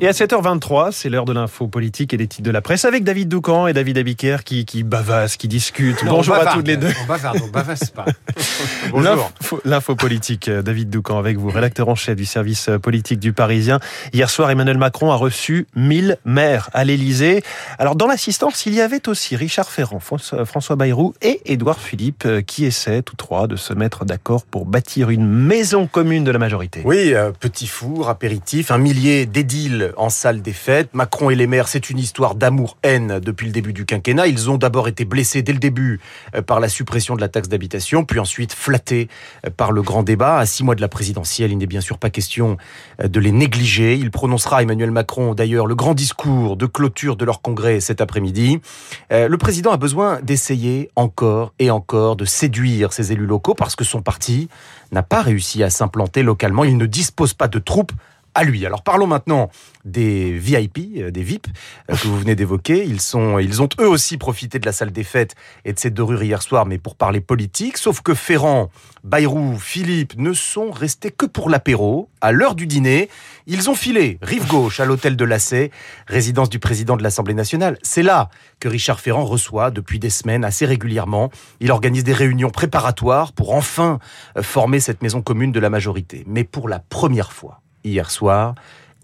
Et à 7h23, c'est l'heure de l'info politique et des titres de la presse avec David Doucan et David Abiker qui, qui bavassent, qui discutent. Non, Bonjour on à toutes les deux. On bavarde, on bavasse pas. Bonjour. L'info- politique, euh, David Doucan avec vous, rédacteur en chef du service euh, politique du Parisien. Hier soir, Emmanuel Macron a reçu 1000 maires à l'Élysée. Alors, dans l'assistance, il y avait aussi Richard Ferrand, François Bayrou et Édouard Philippe euh, qui essaient tous trois de se mettre d'accord pour bâtir une maison commune de la majorité. Oui, euh, petit four, apéritif, un millier d'édiles en salle des fêtes. Macron et les maires, c'est une histoire d'amour-haine depuis le début du quinquennat. Ils ont d'abord été blessés dès le début euh, par la suppression de la taxe d'habitation, puis ensuite flattés euh, par le grand débat. À six mois de la présidentielle, il n'est bien sûr pas question euh, de les négliger. Il prononcera, Emmanuel Macron, d'ailleurs, le grand discours de clôture de leur congrès cet après-midi. Euh, Le président a besoin d'essayer encore et encore de séduire ses élus locaux parce que son parti n'a pas réussi à s'implanter localement. Il ne dispose pas de troupes à lui. Alors parlons maintenant des VIP, euh, des VIP euh, que vous venez d'évoquer. Ils ont eux aussi profité de la salle des fêtes et de cette dorure hier soir, mais pour parler politique. Sauf que Ferrand, Bayrou, Philippe ne sont restés que pour l'apéro. À l'heure du dîner, ils ont filé rive gauche à l'hôtel de Lassay, résidence du président de l'Assemblée nationale. C'est là que Richard Ferrand reçoit depuis des semaines assez régulièrement. Il organise des réunions préparatoires pour enfin euh, former cette maison commune de la majorité. Mais pour la première fois, hier soir,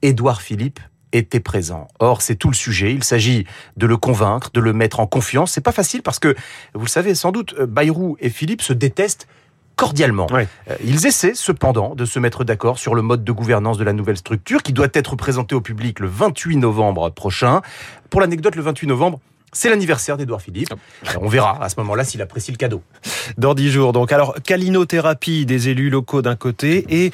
Édouard Philippe était présent. Or, c'est tout le sujet. Il s'agit de le convaincre, de le mettre en confiance. C'est pas facile parce que, vous le savez sans doute, euh, Bayrou et Philippe se détestent cordialement. Euh, Ils essaient cependant de se mettre d'accord sur le mode de gouvernance de la nouvelle structure qui doit être présentée au public le 28 novembre prochain. Pour l'anecdote, le 28 novembre, c'est l'anniversaire d'Édouard Philippe. Euh, On verra à ce moment-là s'il apprécie le cadeau. Dans dix jours, donc. Alors, calinothérapie des élus locaux d'un côté et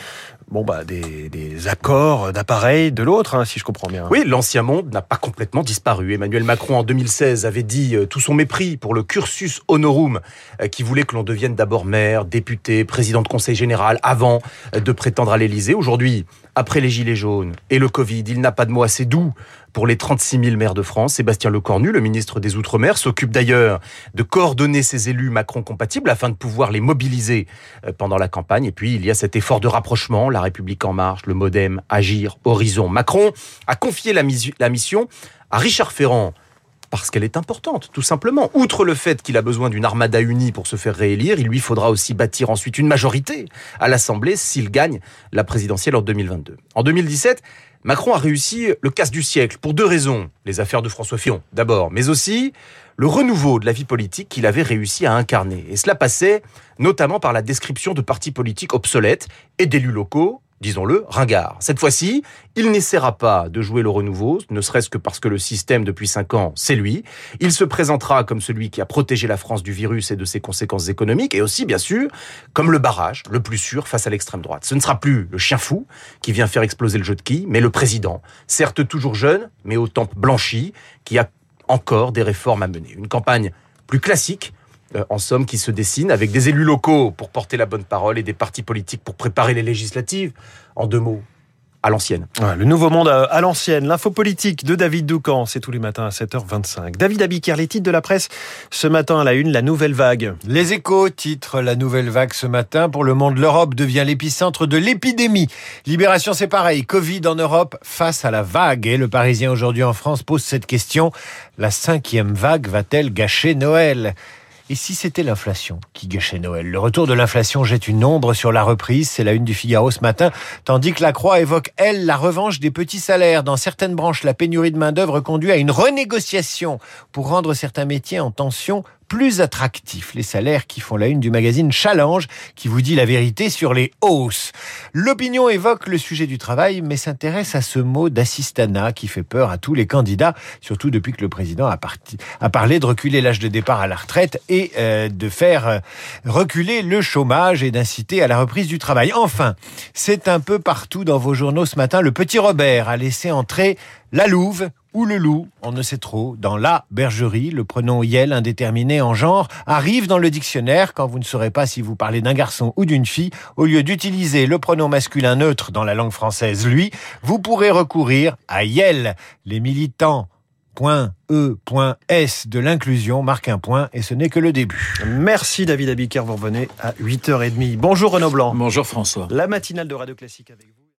bon bah des, accords d'appareil de l'autre, hein, si je comprends bien. Oui, l'ancien monde n'a pas complètement disparu. Emmanuel Macron, en 2016, avait dit euh, tout son mépris pour le cursus honorum euh, qui voulait que l'on devienne d'abord maire, député, président de conseil général avant euh, de prétendre à l'Élysée. Aujourd'hui, après les Gilets jaunes et le Covid, il n'a pas de mot assez doux pour les 36 000 maires de France. Sébastien Lecornu, le ministre des Outre-mer, s'occupe d'ailleurs de coordonner ces élus Macron compatibles afin de pouvoir les mobiliser euh, pendant la campagne. Et puis, il y a cet effort de rapprochement, La République en marche, le Modem, Agir, Horizon. Macron a confié la, la mission à Richard Ferrand parce qu'elle est importante, tout simplement. Outre le fait qu'il a besoin d'une armada unie pour se faire réélire, il lui faudra aussi bâtir ensuite une majorité à l'Assemblée s'il gagne la présidentielle en 2022. En 2017, Macron a réussi le casse du siècle pour deux raisons. Les affaires de François Fillon, d'abord, mais aussi le renouveau de la vie politique qu'il avait réussi à incarner. Et cela passait notamment par la description de partis politiques obsolètes et d'élus locaux, disons-le, ringards. Cette fois-ci, il n'essaiera pas de jouer le renouveau, ne serait-ce que parce que le système depuis cinq ans, c'est lui. Il se présentera comme celui qui a protégé la France du virus et de ses conséquences économiques, et aussi, bien sûr, comme le barrage le plus sûr face à l'extrême droite. Ce ne sera plus le chien fou qui vient faire exploser le jeu de qui, mais le président, certes toujours jeune, mais aux tempes blanchies, qui a encore des réformes à mener. Une campagne plus classique, euh, en somme, qui se dessine avec des élus locaux pour porter la bonne parole et des partis politiques pour préparer les législatives. En deux mots, à l'ancienne. Ouais, le nouveau monde à, à l'ancienne, l'info politique de David Doucan, c'est tous les matins à 7h25. David Abiker, les titres de la presse ce matin à la une, la nouvelle vague. Les échos titre la nouvelle vague ce matin. Pour le monde, l'Europe devient l'épicentre de l'épidémie. Libération, c'est pareil. Covid en Europe face à la vague. Et le Parisien aujourd'hui en France pose cette question. La cinquième vague va-t-elle gâcher Noël? Et si c'était l'inflation qui gâchait Noël? Le retour de l'inflation jette une ombre sur la reprise, c'est la une du Figaro ce matin, tandis que la Croix évoque, elle, la revanche des petits salaires. Dans certaines branches, la pénurie de main-d'œuvre conduit à une renégociation pour rendre certains métiers en tension plus attractifs. Les salaires qui font la une du magazine Challenge, qui vous dit la vérité sur les hausses. L'opinion évoque le sujet du travail, mais s'intéresse à ce mot d'assistanat qui fait peur à tous les candidats, surtout depuis que le président a, parti- a parlé de reculer l'âge de départ à la retraite et euh, de faire euh, reculer le chômage et d'inciter à la reprise du travail. Enfin, c'est un peu partout dans vos journaux ce matin. Le petit Robert a laissé entrer la louve ou le loup, on ne sait trop. Dans la bergerie, le pronom yel indéterminé en genre arrive dans le dictionnaire quand vous ne saurez pas si vous parlez d'un garçon ou d'une fille. Au lieu d'utiliser le pronom masculin neutre dans la langue française, lui, vous pourrez recourir à yel. Les militants .e.s de l'inclusion marquent un point et ce n'est que le début. Merci David Abiker, vous revenez à 8h30. Bonjour Renaud Blanc. Bonjour François. La matinale de Radio Classique avec vous.